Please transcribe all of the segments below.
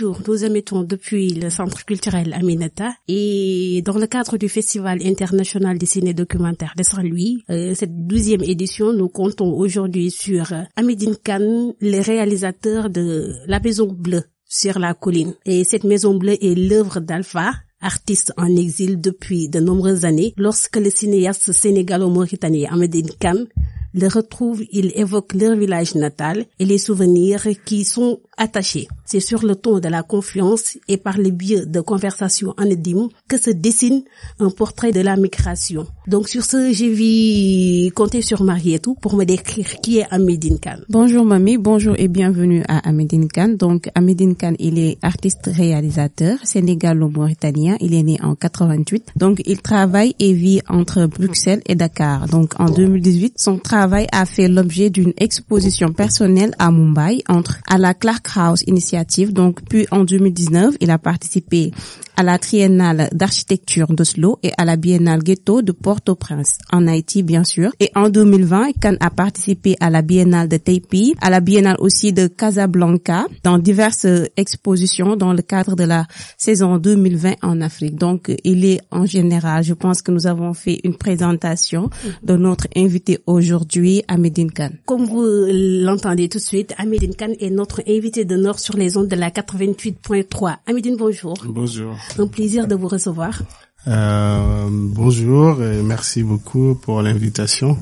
bonjour. Nous émettons depuis le Centre culturel Aminata et dans le cadre du Festival international des ciné documentaires de Saint-Louis, euh, cette douzième édition, nous comptons aujourd'hui sur euh, Amidine Khan, le réalisateur de La Maison Bleue sur la colline. Et cette Maison Bleue est l'œuvre d'Alpha, artiste en exil depuis de nombreuses années, lorsque le cinéaste sénégalo-mauritanien Amedine Khan le retrouve, il évoque leur village natal et les souvenirs qui sont attachés. C'est sur le ton de la confiance et par le biais de conversations anonymes que se dessine un portrait de la migration. Donc sur ce, j'ai vu compter sur Marietou pour me décrire qui est Amedine Khan. Bonjour mamie, bonjour et bienvenue à Amedine Khan. Donc Amedine Khan, il est artiste réalisateur sénégalo-mauritanien. Il est né en 88. Donc il travaille et vit entre Bruxelles et Dakar. Donc en 2018, son travail a fait l'objet d'une exposition personnelle à Mumbai entre à la Clark House Initiative. Donc puis en 2019, il a participé à la Triennale d'architecture d'Oslo et à la Biennale Ghetto de Port-au-Prince en Haïti bien sûr. Et en 2020, Khan a participé à la Biennale de Taipei, à la Biennale aussi de Casablanca dans diverses expositions dans le cadre de la saison 2020 en Afrique. Donc il est en général, je pense que nous avons fait une présentation de notre invité aujourd'hui, Amedine Khan. Comme vous l'entendez tout de suite, Amedine Khan est notre invité d'honneur sur les ondes de la 88.3. Amedine, bonjour. Bonjour. Un plaisir de vous recevoir. Euh, bonjour et merci beaucoup pour l'invitation.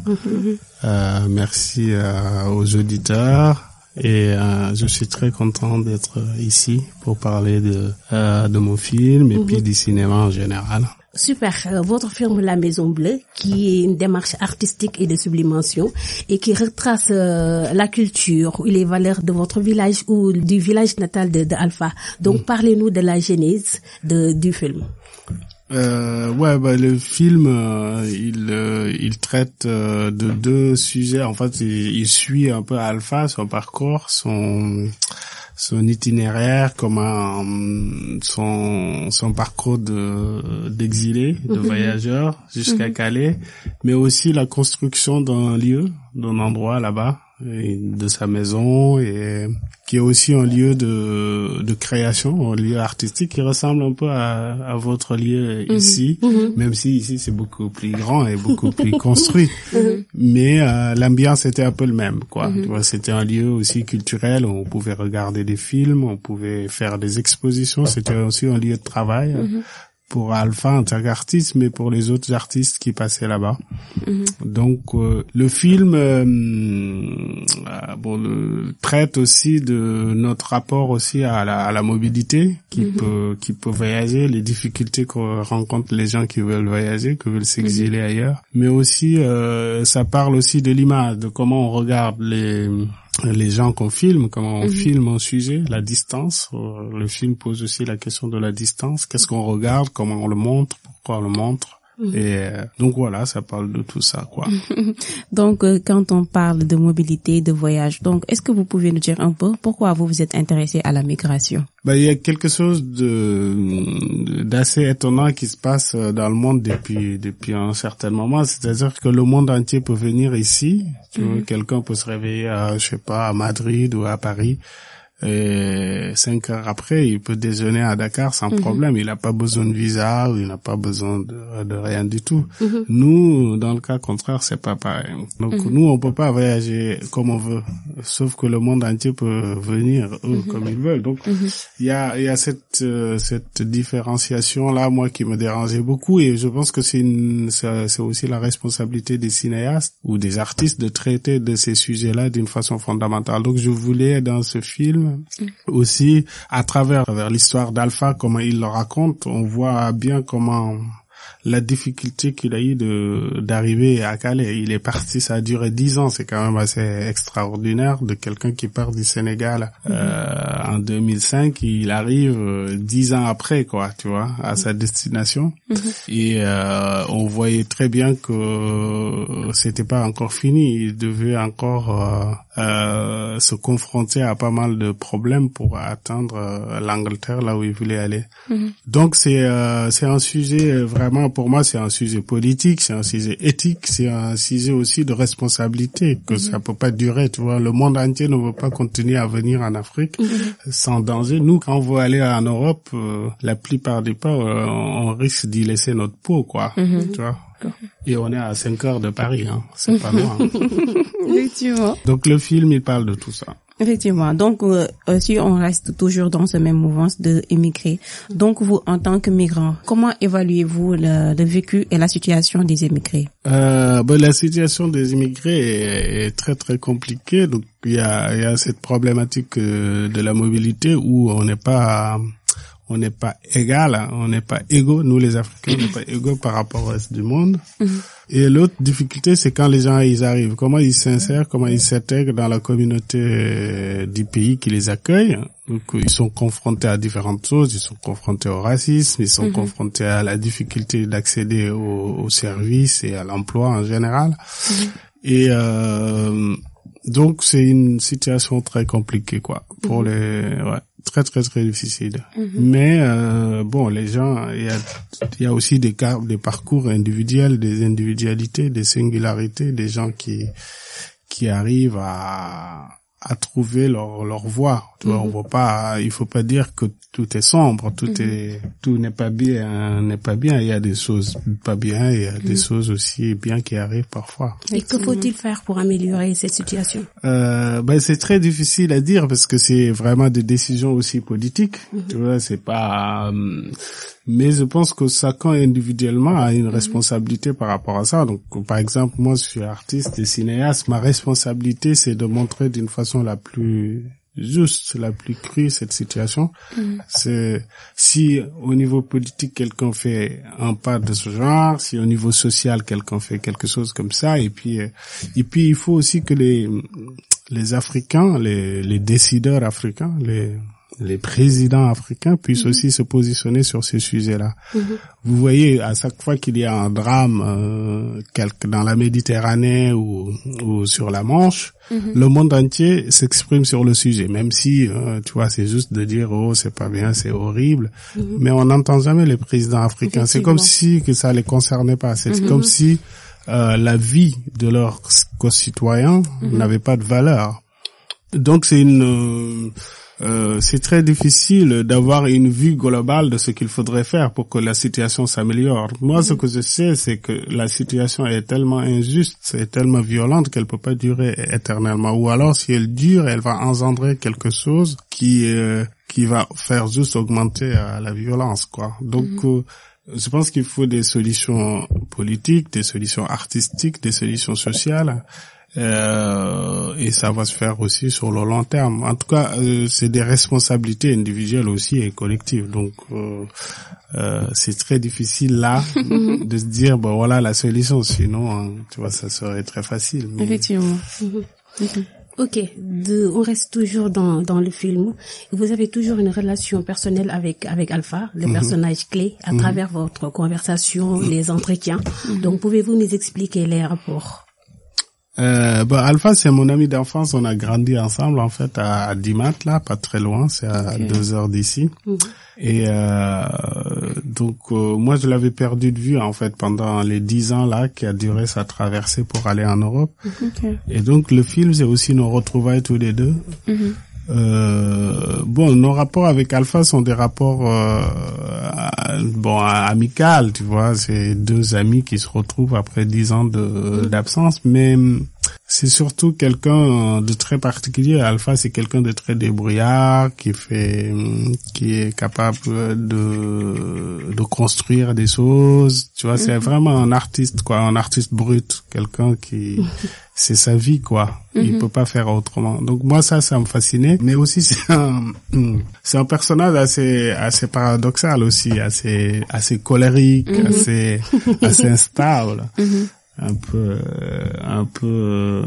euh, merci euh, aux auditeurs et euh, je suis très content d'être ici pour parler de euh, de mon film et puis du cinéma en général. Super. Euh, Votre film La Maison Bleue, qui est une démarche artistique et de sublimation et qui retrace euh, la culture et les valeurs de votre village ou du village natal de, de Alpha. Donc, parlez-nous de la genèse de, du film. Euh, ouais, bah, le film, euh, il euh, il traite euh, de deux sujets. En fait, il, il suit un peu Alpha, son parcours, son son itinéraire, comment euh, son son parcours de d'exilé, de voyageur jusqu'à Calais, mais aussi la construction d'un lieu, d'un endroit là-bas, et de sa maison et qui est aussi un lieu de, de création, un lieu artistique qui ressemble un peu à, à votre lieu ici, même si ici c'est beaucoup plus grand et beaucoup plus construit. Mais euh, l'ambiance était un peu le même, quoi. C'était un lieu aussi culturel où on pouvait regarder des films, on pouvait faire des expositions. C'était aussi un lieu de travail. Pour Alpha en tant qu'artiste, mais pour les autres artistes qui passaient là-bas. Donc euh, le film euh, euh, bon, le- traite aussi de notre rapport aussi à la, à la mobilité qui peut qui peut voyager, les difficultés que rencontrent les gens qui veulent voyager, qui veulent s'exiler ailleurs. Mais aussi euh, ça parle aussi de l'image, de comment on regarde les les gens qu'on filme, comment on filme un sujet, la distance. Euh, Le film pose aussi la question de la distance. Qu'est-ce qu'on regarde, comment on le montre, pourquoi on le montre. Et euh, donc voilà, ça parle de tout ça, quoi. Donc euh, quand on parle de mobilité, de voyage, donc est-ce que vous pouvez nous dire un peu pourquoi vous vous êtes intéressé à la migration? Bah, il y a quelque chose de d'assez étonnant qui se passe dans le monde depuis depuis un certain moment. C'est-à-dire que le monde entier peut venir ici. Tu vois, quelqu'un peut se réveiller, à, je sais pas, à Madrid ou à Paris. Et cinq heures après, il peut déjeuner à Dakar sans problème. Il n'a pas besoin de visa ou il n'a pas besoin de, de rien du tout. Nous, dans le cas contraire, c'est pas pareil. Donc nous, on peut pas voyager comme on veut, sauf que le monde entier peut venir eux comme ils veulent. Donc il y a il y a cette euh, cette différenciation là, moi qui me dérangeait beaucoup et je pense que c'est c'est c'est aussi la responsabilité des cinéastes ou des artistes de traiter de ces sujets-là d'une façon fondamentale. Donc je voulais dans ce film aussi à travers, à travers l'histoire d'Alpha, comment il le raconte, on voit bien comment la difficulté qu'il a eu de d'arriver à Calais. Il est parti, ça a duré dix ans, c'est quand même assez extraordinaire de quelqu'un qui part du Sénégal euh, en 2005, il arrive euh, dix ans après, quoi, tu vois, à sa destination. Et euh, on voyait très bien que c'était pas encore fini. Il devait encore euh, euh, se confronter à pas mal de problèmes pour atteindre euh, l'Angleterre, là où il voulait aller. Donc c'est euh, c'est un sujet euh, pour moi c'est un sujet politique, c'est un sujet éthique, c'est un sujet aussi de responsabilité que ça peut pas durer. Tu vois, le monde entier ne veut pas continuer à venir en Afrique sans danger. Nous, quand on veut aller en Europe, euh, la plupart du temps, euh, on risque d'y laisser notre peau, quoi. Mhm. Tu vois. Et on est à 5 heures de Paris, hein. C'est pas loin. Donc le film, il parle de tout ça. Effectivement. Donc, euh, si on reste toujours dans ce même mouvance de donc vous, en tant que migrant, comment évaluez-vous le, vécu et la situation des émigrés? Euh, ben, la situation des immigrés est, très très compliquée. Donc il y a, y a cette problématique euh, de la mobilité où on n'est pas on n'est pas égal, hein, on n'est pas égaux. Nous les Africains, on n'est pas égaux par rapport au reste du monde. Et l'autre difficulté, c'est quand les gens ils arrivent, comment ils s'insèrent, comment ils s'intègrent dans la communauté euh, du pays qui les accueille. Donc ils sont confrontés à différentes choses, ils sont confrontés au racisme, ils sont confrontés à la difficulté d'accéder aux, aux services et à l'emploi en général. Et euh, donc c'est une situation très compliquée quoi. Pour les ouais, très très très difficile. Mais euh, bon les gens il y a il y a aussi des cas des parcours individuels, des individualités, des singularités, des gens qui qui arrivent à à trouver leur leur voie. Tu vois, on voit pas il faut pas dire que tout est sombre, tout est tout n'est pas bien, n'est pas bien, il y a des choses pas bien, il y a des choses aussi bien qui arrivent parfois. Et que faut-il faire pour améliorer cette situation? Euh, ben c'est très difficile à dire parce que c'est vraiment des décisions aussi politiques. Tu vois, c'est pas. euh, mais je pense que chacun individuellement a une responsabilité par rapport à ça. Donc, par exemple, moi, je suis artiste et cinéaste. Ma responsabilité, c'est de montrer d'une façon la plus juste, la plus crue cette situation. C'est si au niveau politique quelqu'un fait un pas de ce genre, si au niveau social quelqu'un fait quelque chose comme ça, et puis euh, et puis il faut aussi que les les Africains, les les décideurs africains, les les présidents africains puissent aussi se positionner sur ces sujets-là. Vous voyez, à chaque fois qu'il y a un drame euh, quelque, dans la Méditerranée ou, ou sur la Manche, le monde entier s'exprime sur le sujet, même si, euh, tu vois, c'est juste de dire, oh, c'est pas bien, c'est horrible, mais on n'entend jamais les présidents africains. C'est comme si que ça les concernait pas. C'est comme si euh, la vie de leurs concitoyens n'avait pas de valeur. Donc c'est une euh, c'est très difficile d'avoir une vue globale de ce qu'il faudrait faire pour que la situation s'améliore. Moi, ce que je sais, c'est que la situation est tellement injuste, c'est tellement violente qu'elle peut pas durer éternellement. Ou alors, si elle dure, elle va engendrer quelque chose qui euh, qui va faire juste augmenter euh, la violence, quoi. Donc euh, je pense qu'il faut des solutions politiques, des solutions artistiques, des solutions sociales. Euh, et ça va se faire aussi sur le long terme. En tout cas, euh, c'est des responsabilités individuelles aussi et collectives. Donc, euh, euh, c'est très difficile là de se dire bon voilà la solution. Sinon, hein, tu vois, ça serait très facile. Mais- Effectivement. Ok, de, on reste toujours dans, dans le film. Vous avez toujours une relation personnelle avec avec Alpha, le personnage clé, à travers votre conversation, les entretiens. Donc, pouvez-vous nous expliquer les rapports? Euh, bon, Alpha, c'est mon ami d'enfance. On a grandi ensemble, en fait, à, à Dimat, là, pas très loin. C'est à Ok. deux heures d'ici. Et euh, donc, euh, moi, je l'avais perdu de vue, en fait, pendant les dix ans, là, qui a duré sa traversée pour aller en Europe. Et donc, le film, c'est aussi nos retrouvailles tous les deux. Euh, bon, nos rapports avec Alpha sont des rapports euh, bon amicales, tu vois. C'est deux amis qui se retrouvent après dix ans de d'absence, mais c'est surtout quelqu'un de très particulier. Alpha, c'est quelqu'un de très débrouillard, qui fait, hum, qui est capable de de construire des choses. Tu vois, c'est vraiment un artiste, quoi, un artiste brut, quelqu'un qui c'est sa vie quoi. Il peut pas faire autrement. Donc moi ça ça me fascinait, mais aussi c'est un c'est un personnage assez assez paradoxal aussi, assez assez colérique, assez assez instable. Un peu, euh, un peu. euh,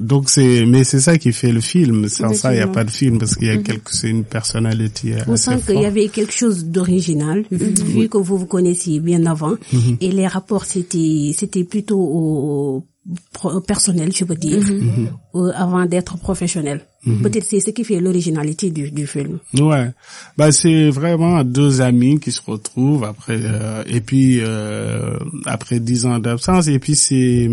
Donc c'est, mais c'est ça qui fait le film. Sans ça, il y a pas de film parce qu'il y a quelque, c'est une personnalité On assez sent qu'il y avait quelque chose d'original, vu, vu que vous vous connaissiez bien avant, et les rapports c'était c'était plutôt au, personnel, je veux dire, euh, avant d'être professionnel. Peut-être c'est ce qui fait l'originalité du, du film. Ouais, bah c'est vraiment deux amis qui se retrouvent après et puis après dix ans d'absence et puis c'est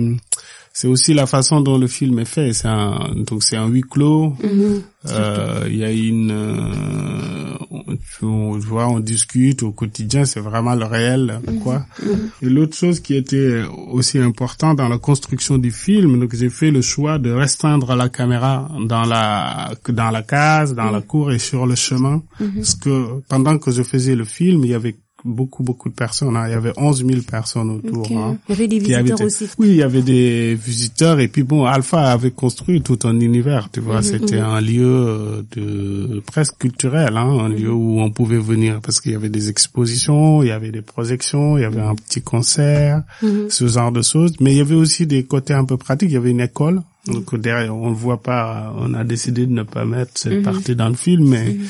c'est aussi la façon dont le film est fait. C'est un, donc c'est un huis clos. Mhm. Euh, il y a une, euh, on, vois, on discute au quotidien. C'est vraiment le réel, mhm. quoi. Mhm. Et l'autre chose qui était aussi important dans la construction du film, donc j'ai fait le choix de restreindre la caméra dans la dans la case, dans la cour et sur le chemin, parce que pendant que je faisais le film, il y avait beaucoup, beaucoup de personnes. Hein. Il y avait 11 000 personnes autour. Hein, il y avait des visiteurs aussi. Oui, il y avait des visiteurs. Et puis bon, Alpha avait construit tout un univers, tu vois. Mhm, C'était mhm. un lieu euh, de presque culturel, hein, un lieu où on pouvait venir parce qu'il y avait des expositions, il y avait des projections, il y avait un petit concert, mhm. ce genre de choses. Mais il y avait aussi des côtés un peu pratiques. Il y avait une école donc derrière, on ne voit pas, on a décidé de ne pas mettre cette mhm. partie dans le film, mais mhm.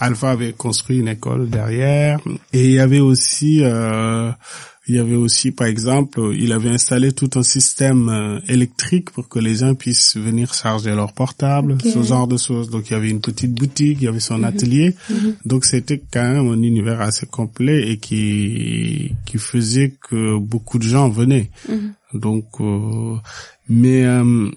Alpha avait construit une école derrière. Et il y avait aussi, euh, il y avait aussi, par exemple, il avait installé tout un système euh, électrique pour que les gens puissent venir charger leur portable, ce genre de choses. Donc il y avait une petite boutique, il y avait son mhm. atelier. Donc c'était quand même un univers assez complet et qui qui faisait que beaucoup de gens venaient. Donc, euh, mais euh,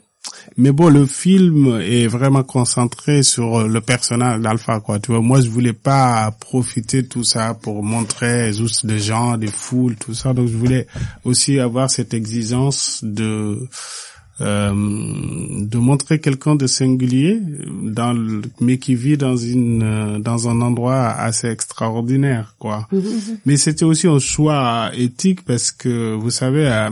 mais bon, le film est vraiment concentré sur le personnage d'Alpha, quoi. Tu vois, moi, je voulais pas profiter de tout ça pour montrer juste des gens, des foules, tout ça. Donc, je voulais aussi avoir cette exigence de euh, de montrer quelqu'un de singulier dans le, mais qui vit dans une euh, dans un endroit assez extraordinaire quoi mhm. mais c'était aussi un choix éthique parce que vous savez euh,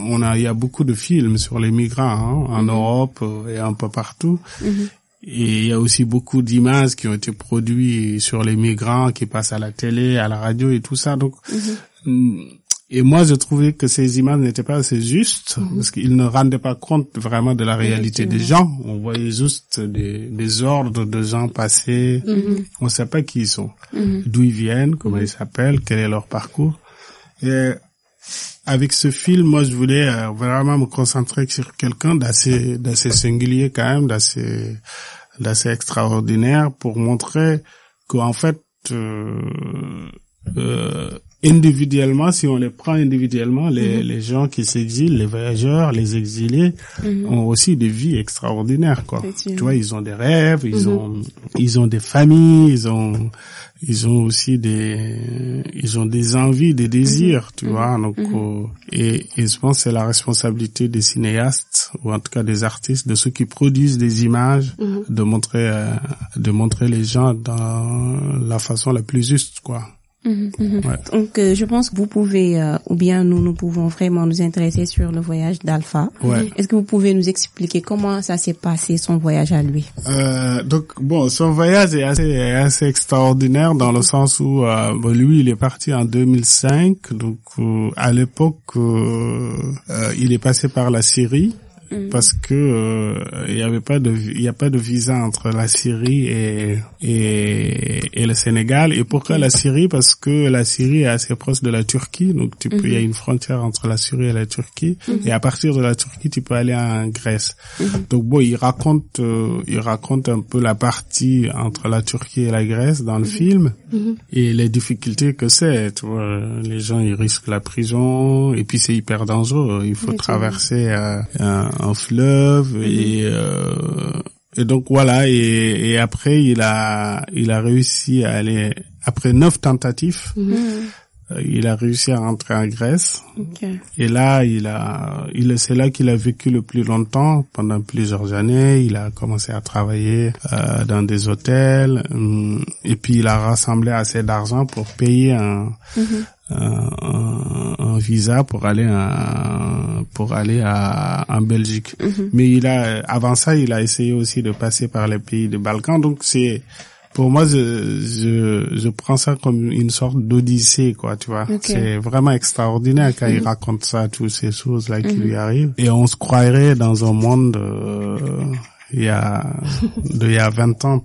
on a il y a beaucoup de films sur les migrants hein, en mhm. Europe et un peu partout mhm. Et il y a aussi beaucoup d'images qui ont été produites sur les migrants qui passent à la télé, à la radio et tout ça. Donc, et moi, je trouvais que ces images n'étaient pas assez justes mhm. parce qu'ils ne rendaient pas compte vraiment de la réalité des gens. On voyait juste des, des ordres de gens passés. Mhm. On ne sait pas qui ils sont, mhm. d'où ils viennent, comment ils s'appellent, quel est leur parcours. Et avec ce film, moi, je voulais euh, vraiment me concentrer sur quelqu'un d'assez, d'assez singulier quand même, d'assez, d'assez extraordinaire pour montrer qu'en fait, euh, euh, individuellement, si on les prend individuellement, les, mhm. les gens qui s'exilent, les voyageurs, les exilés, mhm. ont aussi des vies extraordinaires, quoi. Tu vois, ils ont des rêves, ils mhm. ont, ils ont des familles, ils ont, ils ont aussi des, ils ont des envies, des désirs, tu vois. Donc, euh, et, et je pense que c'est la responsabilité des cinéastes ou en tout cas des artistes, de ceux qui produisent des images, de montrer, euh, de montrer les gens dans la façon la plus juste, quoi. Mhm, mhm. Donc, euh, je pense que vous pouvez, euh, ou bien nous, nous pouvons vraiment nous intéresser sur le voyage d'Alpha. Est-ce que vous pouvez nous expliquer comment ça s'est passé, son voyage à lui? Euh, Donc, bon, son voyage est assez, assez extraordinaire dans le sens où bon, lui, il est parti en 2005. Donc, à l'époque, il est passé par la Syrie. Mm. parce que euh, il y avait pas de il y a pas de visa entre la Syrie et et, et le Sénégal. Et pourquoi la Syrie? Parce que la Syrie est assez proche de la Turquie. Donc tu peux il y a mm-hmm. une frontière entre la Syrie et la Turquie. Mm-hmm. et à partir de la Turquie tu peux aller en Grèce. Mm-hmm. donc bon il raconte euh, il raconte un peu la partie entre la Turquie et la Grèce dans le film. Et les difficultés que c'est tu vois les gens ils risquent la prison. Et puis c'est hyper dangereux. Il faut traverser euh, un un fleuve mhm. et euh, et donc voilà. Et, et, après il a il a réussi à aller après neuf tentatives mhm. euh, il a réussi à rentrer en Grèce. Et là il a il c'est là qu'il a vécu le plus longtemps pendant plusieurs années. Il a commencé à travailler euh, dans des hôtels. Hum, et puis il a rassemblé assez d'argent pour payer un mhm un, un, visa pour aller à, pour aller à, en Belgique. Mhm. Mais il a avant ça, il a essayé aussi de passer par les pays des Balkans. Donc c'est pour moi, je, je, je, prends ça comme une sorte d'odyssée, quoi, tu vois. C'est vraiment extraordinaire quand il mhm. raconte ça, toutes ces choses-là qui mhm. lui arrivent. Et on se croirait dans un monde euh, il y a, de, il y a 20 ans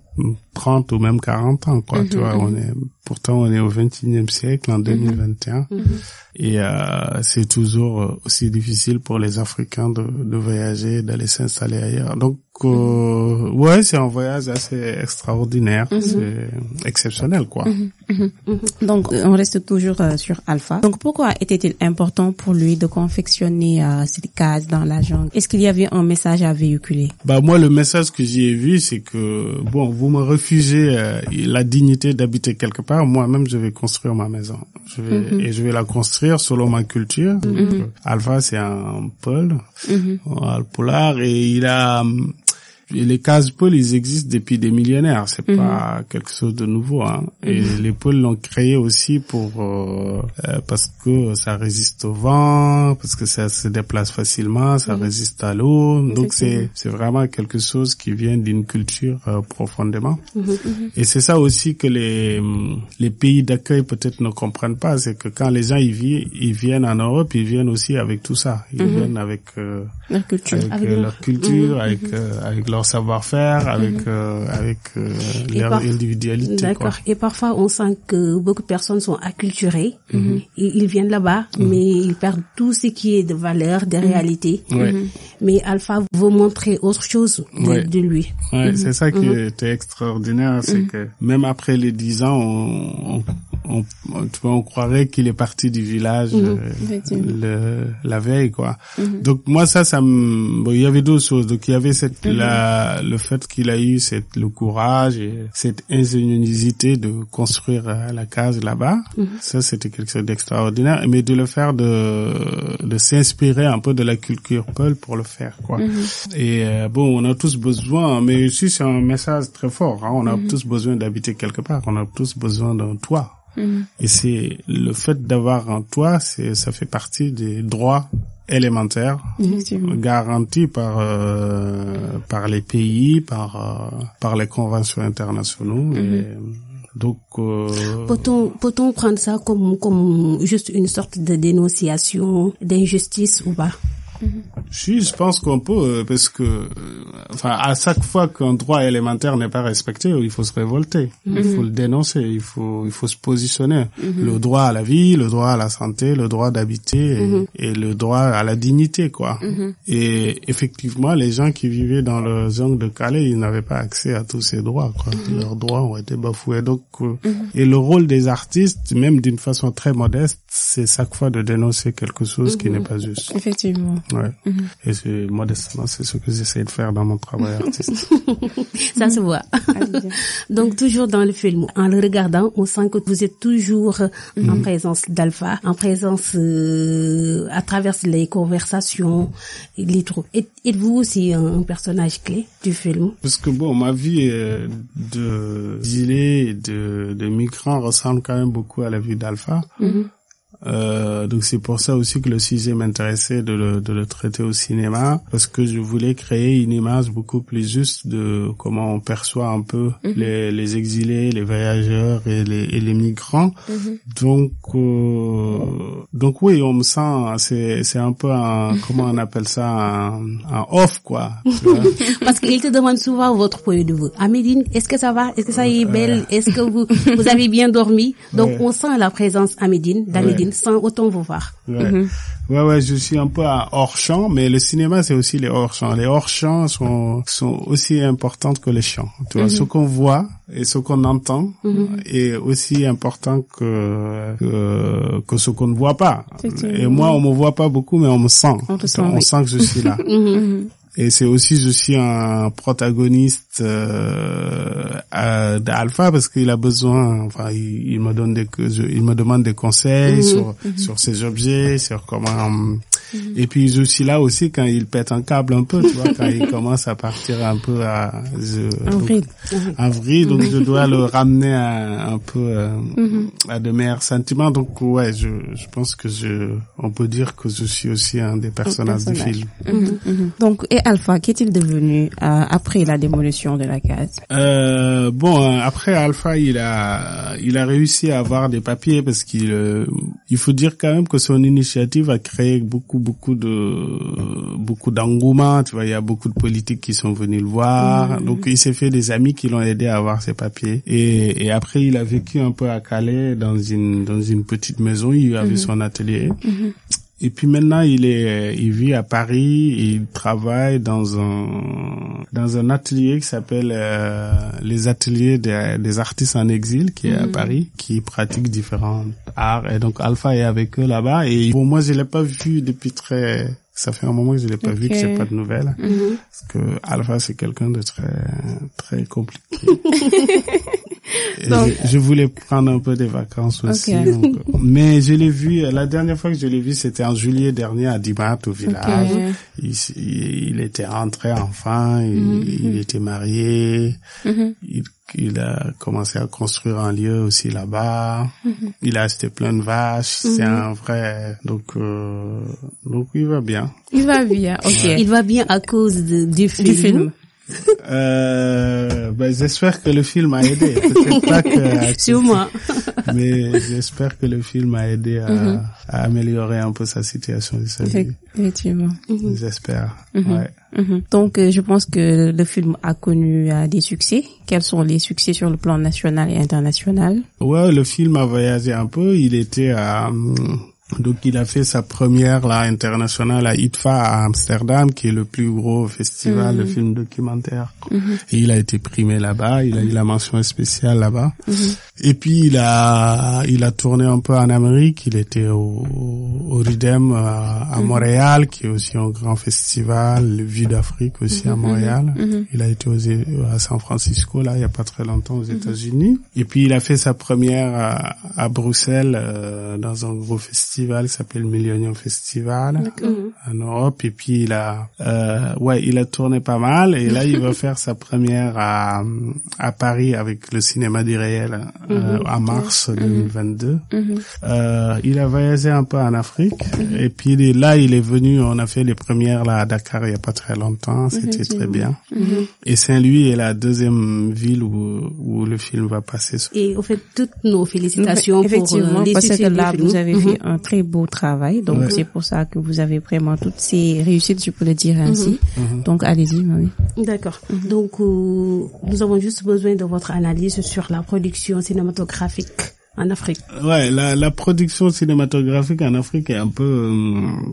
30 ou même 40 ans, quoi. Tu vois, on est, pourtant, on est au 21e siècle, en 2021. Et euh, c'est toujours euh, aussi difficile pour les Africains de, de voyager, d'aller s'installer ailleurs. Donc, euh, ouais, c'est un voyage assez extraordinaire, c'est exceptionnel, quoi. Donc, on reste toujours euh, sur Alpha. Donc, pourquoi était-il important pour lui de confectionner euh, cette case dans la jungle? Est-ce qu'il y avait un message à véhiculer? Bah moi, le message que j'y ai vu, c'est que bon, vous me refusez euh, la dignité d'habiter quelque part. Moi-même, je vais construire ma maison. Je vais, Et je vais la construire selon ma culture. Euh, Alpha, c'est un Paul, un Polar, et il a les cases pôles, ils existent depuis des millénaires. C'est pas quelque chose de nouveau. Hein. Et les pôles l'ont créé aussi pour euh, euh, parce que ça résiste au vent, parce que ça se déplace facilement, ça résiste à l'eau. Donc c'est c'est vraiment quelque chose qui vient d'une culture euh, profondément. Et c'est ça aussi que les les pays d'accueil peut-être ne comprennent pas, c'est que quand les gens ils, vi- ils viennent en Europe, ils viennent aussi avec tout ça. Ils viennent avec euh, Leur culture. avec, Avec euh, leur- leur culture, avec euh, avec leur savoir-faire, avec euh, avec euh, leur par- individualité. D'accord. Et parfois, on sent que beaucoup de personnes sont acculturées. Et ils viennent là-bas, mais ils perdent tout ce qui est de valeur, de réalité. Ouais. Mais Alpha veut montrer autre chose de, Ouais. de lui. Ouais, c'est ça qui était extraordinaire, c'est que même après les dix ans, on, on, on, tu vois, on croirait qu'il est parti du village euh, Effectivement. le, la veille, quoi. Donc moi ça, ça me, bon, il y avait d'autres choses. Donc il y avait cette, la, le fait qu'il a eu cette, le courage et cette ingéniosité de construire euh, la case là-bas. Ça c'était quelque chose d'extraordinaire, mais de le faire de, de s'inspirer un peu de la culture Paul pour le faire, quoi. Et euh, bon, on a tous besoin, mais ici c'est un message très fort. hein. On a tous besoin d'habiter quelque part. On a tous besoin d'un toit. Et c'est le fait d'avoir un toit, c'est ça fait partie des droits élémentaires garantis par euh, par les pays, par euh, par les conventions internationaux. Et donc euh, Peut-on, peut-on prendre ça comme, comme juste une sorte de dénonciation d'injustice ou pas? Si, je pense qu'on peut, euh, parce que, euh, enfin, à chaque fois qu'un droit élémentaire n'est pas respecté, il faut se révolter, il faut le dénoncer, il faut, il faut se positionner. Le droit à la vie, le droit à la santé, le droit d'habiter et, et le droit à la dignité, quoi. Et effectivement, les gens qui vivaient dans le zone de Calais, ils n'avaient pas accès à tous ces droits, quoi. Leurs droits ont été bafoués. Donc, euh, et le rôle des artistes, même d'une façon très modeste, c'est chaque fois de dénoncer quelque chose qui n'est pas juste. Effectivement. Ouais. Et c'est modestement, c'est ce que j'essaie de faire dans mon travail artistique. Ça se voit. Donc toujours dans le film, en le regardant, on sent que vous êtes toujours en présence d'Alpha, en présence euh, à travers les conversations, les trucs. Êtes- Êtes-vous aussi un, un personnage clé du film? Parce que bon, ma vie euh, de gilet et de, de migrant ressemble quand même beaucoup à la vie d'Alpha. Euh, donc c'est pour ça aussi que le sujet m'intéressait de le, de le traiter au cinéma parce que je voulais créer une image beaucoup plus juste de comment on perçoit un peu les, les exilés, les voyageurs et les, et les migrants. Donc euh, donc oui, on me sent c'est c'est un peu un comment on appelle ça un, un off quoi. Parce qu'il te demande souvent votre point de vue. Amédine, est-ce que ça va? Est-ce que ça y est belle? Est-ce que vous, vous avez bien dormi? Donc Ouais. on sent la présence Amédine, d'Amédine sans autant vous voir. Ouais. ouais, ouais, je suis un peu hors champ, mais le cinéma c'est aussi les hors champs. Les hors champs sont sont aussi importantes que les champs. Tu vois, ce qu'on voit et ce qu'on entend est aussi important que que, que ce qu'on ne voit pas. Et moi, on me voit pas beaucoup, mais on me sent. On sent, on oui. sent que je suis là. Et c'est aussi, je suis un protagoniste euh, d'Alpha parce qu'il a besoin, enfin, il, il me donne des, il me demande des conseils sur sur ces objets, sur comment. Et puis je suis là aussi quand il pète un câble un peu, tu vois, quand il commence à partir un peu à je- En donc, vrille. en vrille, donc je dois le ramener à, un peu euh, à de meilleurs sentiments. Donc ouais, je, je pense que je, on peut dire que je suis aussi un des personnages du film. Mhm. Donc, et Alpha, qu'est-il devenu euh, après la démolition de la case? Euh, bon, euh, après Alpha, il a, il a réussi à avoir des papiers parce qu'il, il faut dire quand même que son initiative a créé beaucoup, beaucoup de, beaucoup d'engouement. Tu vois, il y a beaucoup de politiques qui sont venus le voir. Donc, il s'est fait des amis qui l'ont aidé à avoir ses papiers. Et, et, après, il a vécu un peu à Calais dans une, dans une petite maison. Il avait son atelier. Et puis maintenant, il est, il vit à Paris. Et il travaille dans un dans un atelier qui s'appelle euh, les ateliers des, des, artistes en exil, qui est à Paris, qui pratique différents arts. Et donc Alpha est avec eux là-bas. Et pour moi, je l'ai pas vu depuis très ça fait un moment que je l'ai pas vu, que j'ai pas de nouvelles. Parce que Alpha, c'est quelqu'un de très, très compliqué. donc, je, je, voulais prendre un peu des vacances aussi. Okay. Donc, mais je l'ai vu, la dernière fois que je l'ai vu, c'était en juillet dernier à Dimat, au village. Okay. Il, il, était rentré enfin, il, mm -hmm. il était marié, mm -hmm. il, il, a commencé à construire un lieu aussi là-bas. Mm -hmm. Il a acheté plein de vaches. C'est un vrai, donc, euh, donc il va bien. Il va bien, ok. Ouais. Il va bien à cause de, du film. Du film. Euh, ben, j'espère que le film a aidé. Pas que. Sûrement. Mais j'espère que le film a aidé à, mm -hmm. à, améliorer un peu sa situation de sa vie. Effectivement. Mm -hmm. J'espère. Mm -hmm. ouais. Donc, euh, je pense que le film a connu euh, des succès. Quels sont les succès sur le plan national et international? Ouais, le film a voyagé un peu. Il était à donc il a fait sa première là internationale à ITFA à Amsterdam, qui est le plus gros festival de films documentaires. -hmm. Et il a été primé là-bas, il a eu la mention spéciale là-bas. Et puis il a il a tourné un peu en Amérique. Il était au, au RIDEM à, à Montréal, qui est aussi un grand festival, le Vue d'Afrique aussi à Montréal. Il a été aux, à San Francisco là il y a pas très longtemps aux États-Unis. Et puis il a fait sa première à, à Bruxelles euh, dans un gros festival festival qui s'appelle Millennium Festival en Europe. Et puis il a euh, ouais il a tourné pas mal. Et là il va faire sa première à à Paris avec le cinéma du réel euh, en mars 2022 euh, il a voyagé un peu en Afrique. Et puis là il est venu on a fait les premières là à Dakar il y a pas très longtemps. C'était très bien. Et Saint-Louis est la deuxième ville où où le film va passer. Et au fait toutes nos félicitations Effectivement, pour euh, les parce que là vous avez fait un très beau travail. Donc, ouais. c'est pour ça que vous avez vraiment toutes ces réussites, je peux le dire ainsi. Donc, allez-y, oui. D'accord. Donc, euh, nous avons juste besoin de votre analyse sur la production. Cinématographique en Afrique. Ouais, la, la production cinématographique en Afrique est un peu... Euh,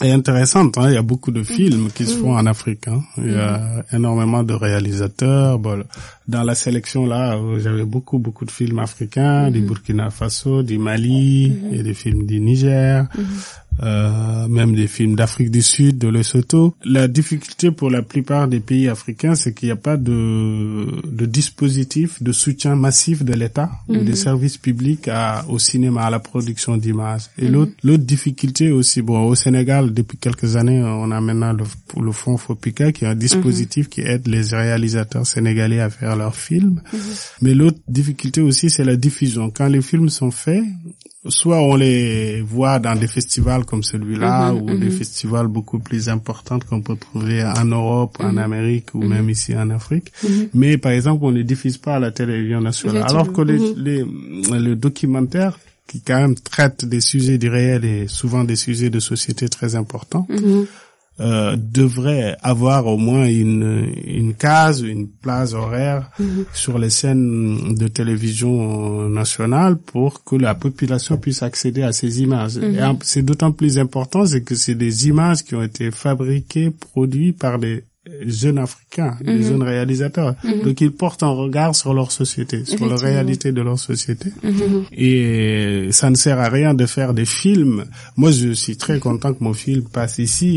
est intéressante. Hein. Il y a beaucoup de films qui se font en Afrique. Hein. Il y a énormément de réalisateurs. Bon, dans la sélection là, j'avais beaucoup beaucoup de films africains, mm -hmm. du Burkina Faso, du Mali, mm -hmm. et des films du Niger. Mm -hmm. Euh, même des films d'Afrique du Sud, de Lesotho. La difficulté pour la plupart des pays africains, c'est qu'il n'y a pas de, de dispositif de soutien massif de l'État ou des services publics à, au cinéma, à la production d'images. Et l'autre, l'autre difficulté aussi, bon, au Sénégal, depuis quelques années, on a maintenant le, le fonds FOPICA, qui est un dispositif qui aide les réalisateurs sénégalais à faire leurs films. Mais l'autre difficulté aussi, c'est la diffusion. Quand les films sont faits, soit on les voit dans des festivals comme celui-là -hmm, ou -hmm. des festivals beaucoup plus importants qu'on peut trouver en Europe, en Amérique ou même ici en Afrique. Mais par exemple, on ne les diffuse pas à la télévision nationale. Alors que les, les, le documentaire qui quand même traite des sujets du réel et souvent des sujets de société très importants, euh, devrait avoir au moins une, une case, une place horaire -hmm. sur les scènes de télévision nationale pour que la population puisse accéder à ces images. Mm -hmm. Et c'est d'autant plus important, c'est que c'est des images qui ont été fabriquées, produites par des jeunes africains, mm -hmm. des jeunes réalisateurs. Mm -hmm. Donc ils portent un regard sur leur société, sur la réalité de leur société. Mm -hmm. Et ça ne sert à rien de faire des films. Moi, je suis très content que mon film passe ici,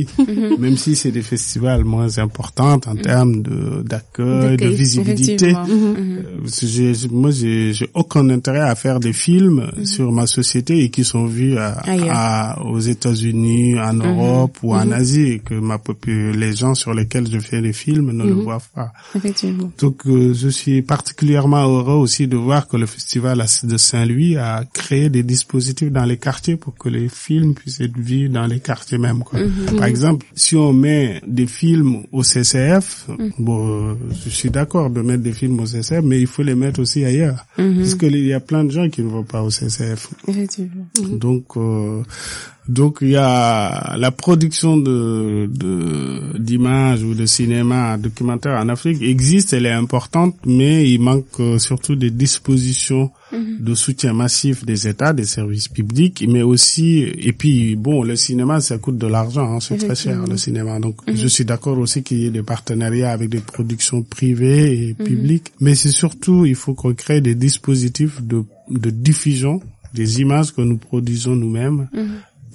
même si c'est des festivals moins importants en termes de d'accueil, de visibilité. Euh, moi, j'ai aucun intérêt à faire des films sur ma société et qui sont vus à, à, aux États-Unis, en Europe ou en Asie, et que ma les gens sur lesquels je de faire des films ne le Mhm. voient pas. Effectivement. Donc euh, je suis particulièrement heureux aussi de voir que le festival de Saint-Louis a créé des dispositifs dans les quartiers pour que les films puissent être vus dans les quartiers même. Quoi. Par exemple, si on met des films au CCF, bon, euh, je suis d'accord de mettre des films au CCF, mais il faut les mettre aussi ailleurs, parce qu'il y a plein de gens qui ne vont pas au CCF. Effectivement. Donc, euh, donc il y a la production de de- d'images ou de cinéma documentaire en Afrique existe, elle est importante, mais il manque euh, surtout des dispositions de soutien massif des États, des services publics, mais aussi et puis bon, le cinéma ça coûte de l'argent, hein, c'est très cher le cinéma. Donc je suis d'accord aussi qu'il y ait des partenariats avec des productions privées et publiques, mais c'est surtout il faut qu'on crée des dispositifs de de diffusion des images que nous produisons nous-mêmes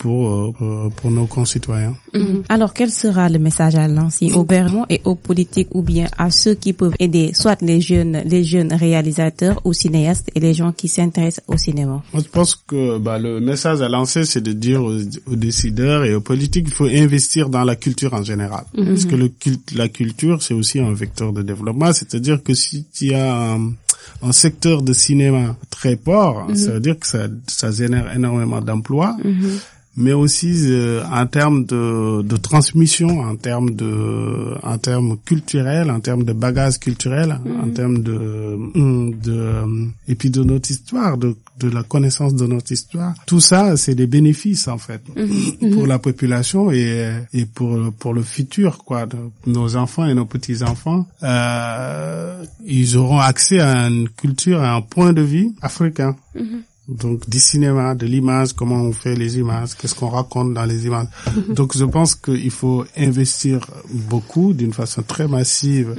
pour, euh, pour pour nos concitoyens. Mhm. Alors, quel sera le message à lancer aux gouvernements et aux politiques ou bien à ceux qui peuvent aider soit les jeunes, les jeunes réalisateurs ou cinéastes et les gens qui s'intéressent au cinéma? Je pense que bah, le message à lancer, c'est de dire aux, aux décideurs et aux politiques qu'il faut investir dans la culture en général. Parce que le culte, la culture, c'est aussi un vecteur de développement. C'est-à-dire que si tu as un, un secteur de cinéma très fort, ça veut dire que ça, ça génère énormément d'emplois. Mais aussi euh, en termes de, de transmission, en termes de, en termes culturels, en termes de bagages culturels, en termes de, de, et puis de notre histoire, de, de la connaissance de notre histoire. Tout ça, c'est des bénéfices en fait pour la population et, et pour pour le futur quoi, nos enfants et nos petits enfants. Euh, ils auront accès à une culture, à un point de vue africain. Donc du cinéma, de l'image, comment on fait les images, qu'est-ce qu'on raconte dans les images. Donc je pense qu'il faut investir beaucoup, d'une façon très massive,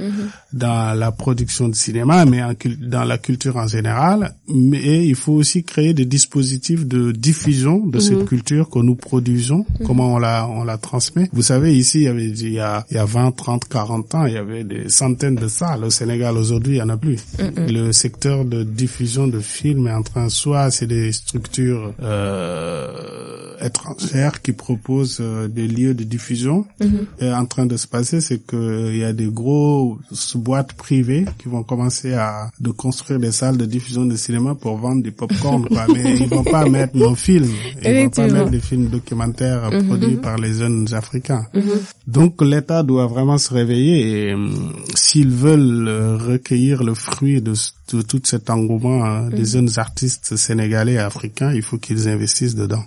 dans la production de cinéma, mais en dans la culture en général. Mais il faut aussi créer des dispositifs de diffusion de cette culture que nous produisons, comment on la on la transmet. Vous savez, ici, il y avait il y a, il y a 20, 30, 40 ans, il y avait des centaines de salles. Au Sénégal, aujourd'hui, il y en a plus. Le secteur de diffusion de films est en train soit c'est des structures euh, étrangères qui proposent euh, des lieux de diffusion. Et en train de se passer, c'est que il y a des gros boîtes privées qui vont commencer à de construire des salles de diffusion de cinéma pour vendre du popcorn, quoi. Mais ils vont pas mettre nos films. Ils vont pas mettre des films documentaires produits par les jeunes africains. Donc l'État doit vraiment se réveiller et s'ils veulent recueillir le fruit de, de tout cet engouement hein, des jeunes artistes sénégalais et africains, il faut qu'ils investissent dedans.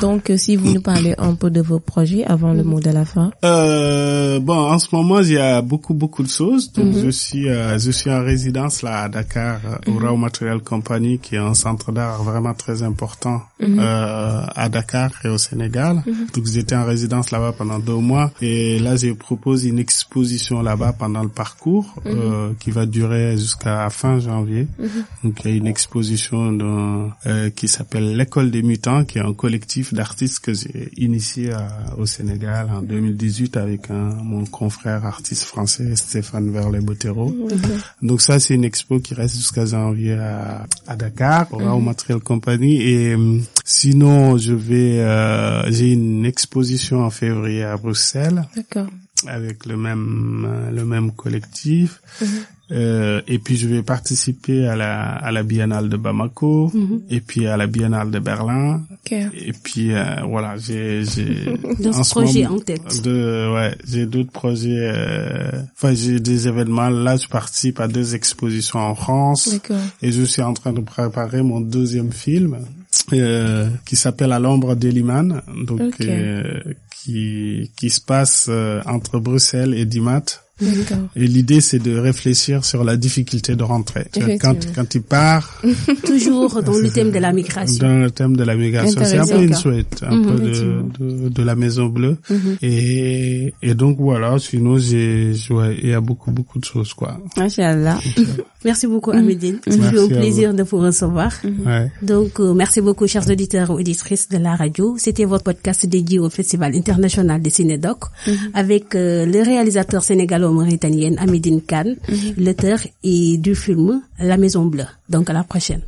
Donc, si vous nous parlez un peu de vos projets avant le mot de la fin. Euh, bon, en ce moment, il y a beaucoup, beaucoup de choses. Donc, je suis, euh, je suis en résidence là à Dakar, euh, au Raw Material Company, qui est un centre d'art vraiment très important euh, à Dakar et au Sénégal. Donc, j'étais en résidence là-bas pendant deux mois. Et là, je propose une exposition là-bas pendant le parcours euh, qui va durer jusqu'à fin janvier. Donc, il y a une exposition de, euh, qui s'appelle l'école des mutants, qui est un collectif d'artistes que j'ai initié à- au Sénégal en 2018 avec un, mon confrère artiste français Stéphane Verlet-Botero. Donc ça, c'est une expo qui reste jusqu'à janvier à, à Dakar, au Material Company. Et hum, sinon, je vais, euh, j'ai une exposition en février à Bruxelles D'accord. Avec le même le même collectif. Euh, et puis je vais participer à la à la Biennale de Bamako et puis à la Biennale de Berlin. Et puis euh, voilà j'ai j'ai D'autres projets en tête. de ouais j'ai d'autres projets euh, enfin j'ai des événements. Là je participe à deux expositions en France. Et je suis en train de préparer mon deuxième film qui s'appelle À l'ombre d'Eliman, donc. Qui qui se passe euh, entre Bruxelles et Dimat. Et l'idée c'est de réfléchir sur la difficulté de rentrer. Quand quand tu pars Toujours dans le thème de la migration. dans le thème de la migration, c'est un peu une souhaite, un Mhm, peu de, effectivement. de de la Maison Bleue. Et et donc voilà, sinon j'ai ouais, il y a beaucoup beaucoup de choses quoi. Merci beaucoup, Amédine. C'est Merci un à plaisir de vous recevoir. Ouais. Donc, euh, merci beaucoup, chers auditeurs et auditrices de la radio. C'était votre podcast dédié au Festival international des Cinédocs avec euh, le réalisateur sénégalo-mauritanien Amédine Khan, l'auteur et du film La Maison Bleue. Donc, à la prochaine.